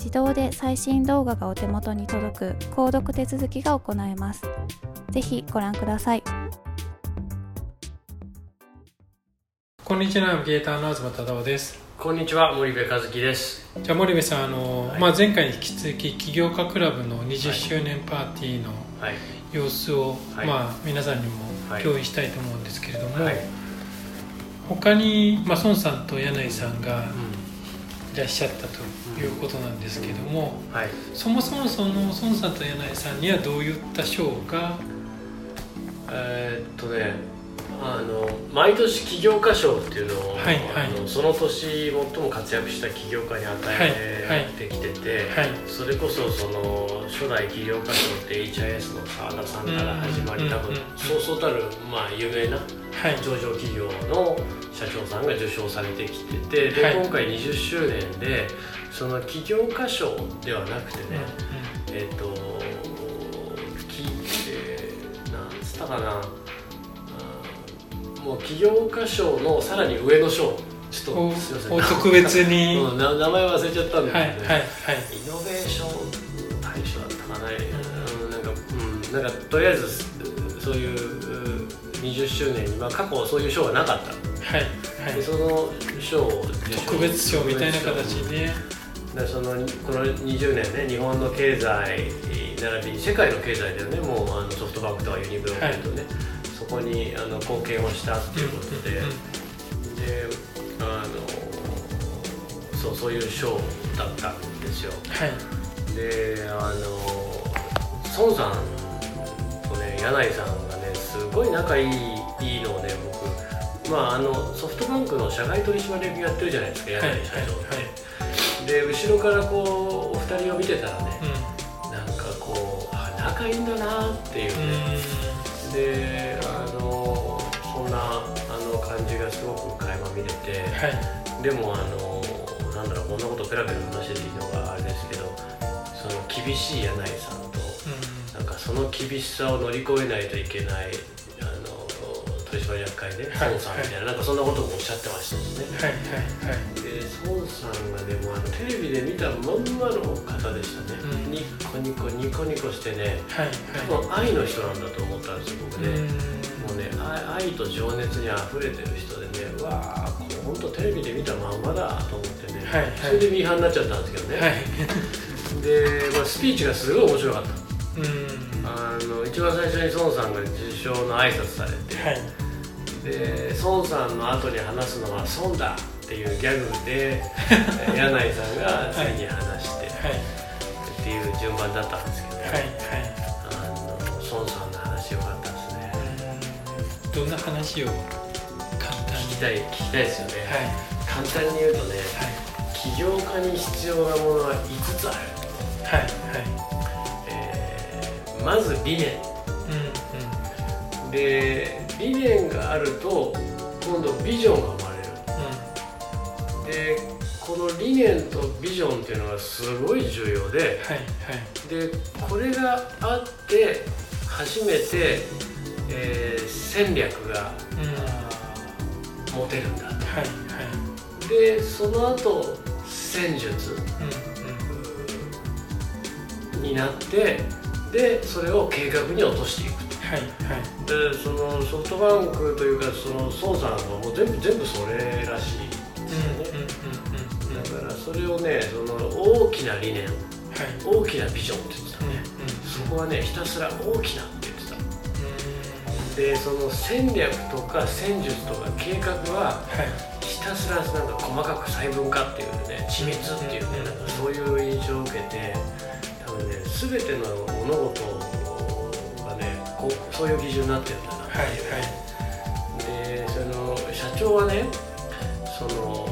自動で最新動画がお手元に届く購読手続きが行えます。ぜひご覧ください。こんにちは、ゲーターの東忠夫です。こんにちは、森部和樹です。じゃあ森部さん、あの、はい、まあ前回に引き続き起業家クラブの20周年パーティーの様子を、はい、まあ皆さんにも共有したいと思うんですけれども、はい、他に、まあ孫さんと柳井さんがいらっしゃったということなんですけども、はい、そもそもその孫さんと柳井さんにはどういった賞が？えー、っとねあの毎年起業家賞っていうのを、はいはい、あのその年最も活躍した起業家に与えてきてて、はいはい、それこそその初代起業家賞って HIS の澤田さんから始まり、多分そうそうたる、まあ、有名な上場企業の社長さんが受賞されてきててで、今回20周年でその起業家賞ではなくてね、えっ、ー、とき、えー、なんつったかなもう起業家賞のさらに上の賞。ちょっとすみません。特別に、うん、名前忘れちゃったんで、ね、はいはいはい、イノベーション大賞だったかな、うん、なんか、うん、なんかとりあえずそういう20周年に、まあ、過去そういう賞がなかった。はいはい、でその賞を特別賞みたいな形ででそのこの20年ね日本の経済並びに世界の経済だよね。もうあのソフトバンクとかユニブロックとね、はい、そこにあの貢献をしたっていうことで、うん、であのそうそういう賞だったんですよ、はい、であの孫さんとね柳井さんがねすごい仲いいいいのをね僕まあ、あのソフトバンクの社外取締役やってるじゃないですか、柳井社長って、はい、で後ろからこうお二人を見てたらね、うん、なんかこうあ仲いいんだなっていうね。であのそんなあの感じがすごく垣間見れて、はい、でもあのなんだろうこんなことペラペラ話してていいのがあれですけどその厳しい柳井さんと、うん、なんかその厳しさを乗り越えないといけない取締役会で、孫さんみたいな、なんかそんなこともおっしゃってましたもんね。はいはいはい。で、孫さんがでもあのテレビで見たまんまの方でしたね。うん、ニコニコニコニコしてね、はいはい、多分愛の人なんだと思ったんですよ、僕ね。もうね愛と情熱に溢れてる人でね、わあ、本当テレビで見たまんまだと思ってね、はいはい、それでミーハーになっちゃったんですけどね。はい、で、まあ、スピーチがすごい面白かった。うんあの一番最初に孫さんが受賞の挨拶されて、はい、で孫さんの後に話すのは孫だっていうギャグで 柳井さんが次に話して、はい、っていう順番だったんですけど、はいはい、あの孫さんの話よかったですね。どんな話を簡単に？聞きたい聞きたいですよね、はい、簡単に言うとね、起業家に必要なものは5つある。はいはい、えー、まず理念、うんうん、で理念があると今度ビジョンが生まれる。でこの理念とビジョンっていうのがすごい重要ではいはい。でこれがあって初めて、えー戦略がうん。はい持てるんだはい。でその後戦術。うんうん。になってでそれを計画に落としていくはいはい。でそのソフトバンクというかその孫さんはもう全部全部それらしい。うんですよね、だからそれをねその大きな理念はい。大きなビジョンって言ってたうんね、そこはねひたすら大きなって言ってたうん。でその戦略とか戦術とか計画ははい。ひたすらなんか細かく細分化っていうね緻密っていうねなんかそういう印象を受けて多分ね全ての物事がねこうそういう基準になってるんだな。はいはい。でその社長はねその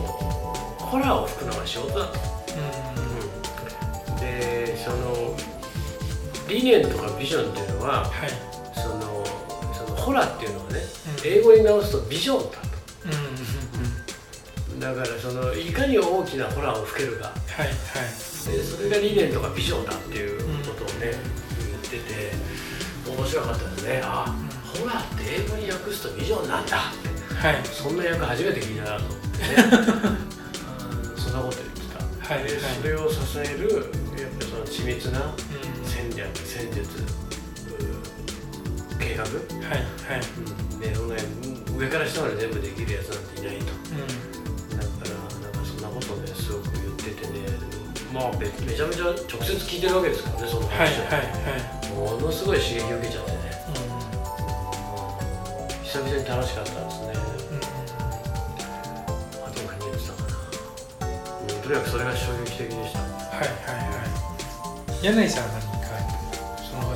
ホラーを吹くのが仕事だと、うん。でその理念とかビジョンっていうのははい。そのそのホラーっていうのはねうん。英語に直すとビジョンだと。うん。うん。うん。だからそのいかに大きなホラーを吹けるか。はいはい。でそれが理念とかビジョンだっていうことをね、言ってて面白かったですね。あ、ホラーって英語に訳すとビジョンなんだ。ってはい。そんな役初めて聞いたなと。思ってねうん。そんなこと言ってた、はいではい。それを支えるやっぱりその緻密なうん。戦略戦術う計画、はいはい。うん、で上から下まで全部できるやつなんていないと。うん。だからなんかそんなことをねすごく言っててね。まあめめちゃめちゃ直接聞いてるわけですからねそのは。い話を、はいはいものすごい刺激を受けちゃってね、ううん。久々に楽しかったですね。んうん。あと何言ってたかな、うん、とにかくそれが衝撃的でした。はいはいはい。柳井さんは何かその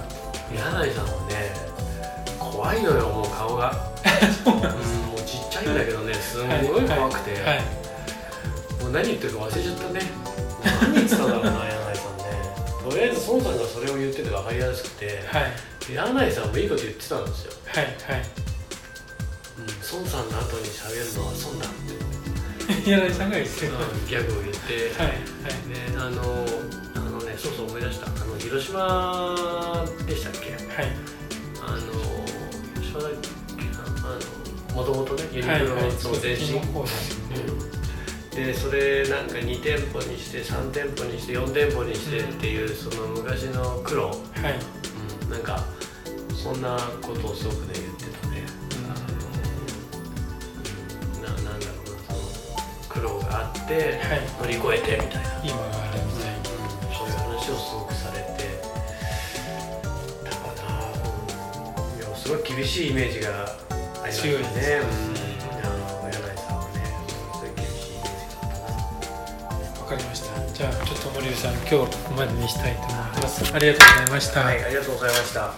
柳井さんはね怖いのよもう顔が、うん、もうちっちゃいんだけどねすんごい怖くて、はいもう何言ってるか忘れちゃったね。何言ってたんだろうなとりあえず孫さんがそれを言ってて分かりやすくてはい。柳井さんもいいこと言ってたんですよ、はいはい。うん、孫さんの後に喋るのは孫だって、柳井さんが言ってる。うんギャグを言って、はいはい。であのあのねそうそう思い出した。あの広島でしたっけ？はい。あの広島だっけなあのもともとねユニクロはいはい。の前身、の方ですねでそれなんか2店舗にして3店舗にして4店舗にしてっていうその昔の苦労、はい。うん、なんかそんなことをすごくね言ってたね、あのうん。ななんだろうなその苦労があってはい。乗り越えてみたいな、今があるみたい。うん、そういう話をすごくされてたかな、うん、いやすごい厳しいイメージがありましたねしたじゃあちょっと森部さん今日はここまでにしたいと思います。ありがとうございました、はい、ありがとうございました。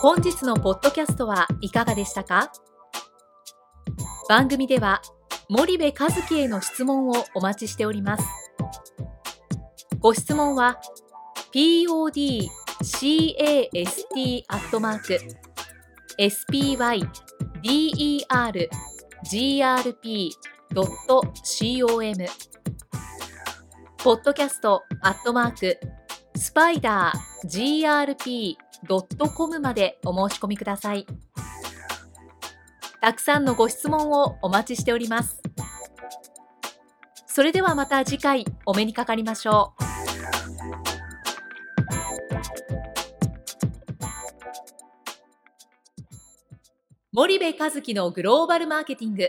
本日のポッドキャストはいかがでしたか？番組では森部和樹への質問をお待ちしております。ご質問は podcast アットマーク spydergrp.com ポッドキャストアットマークスパイダー grp.com までお申し込みください。たくさんのご質問をお待ちしております。それではまた次回お目にかかりましょう。森部和樹のグローバルマーケティング。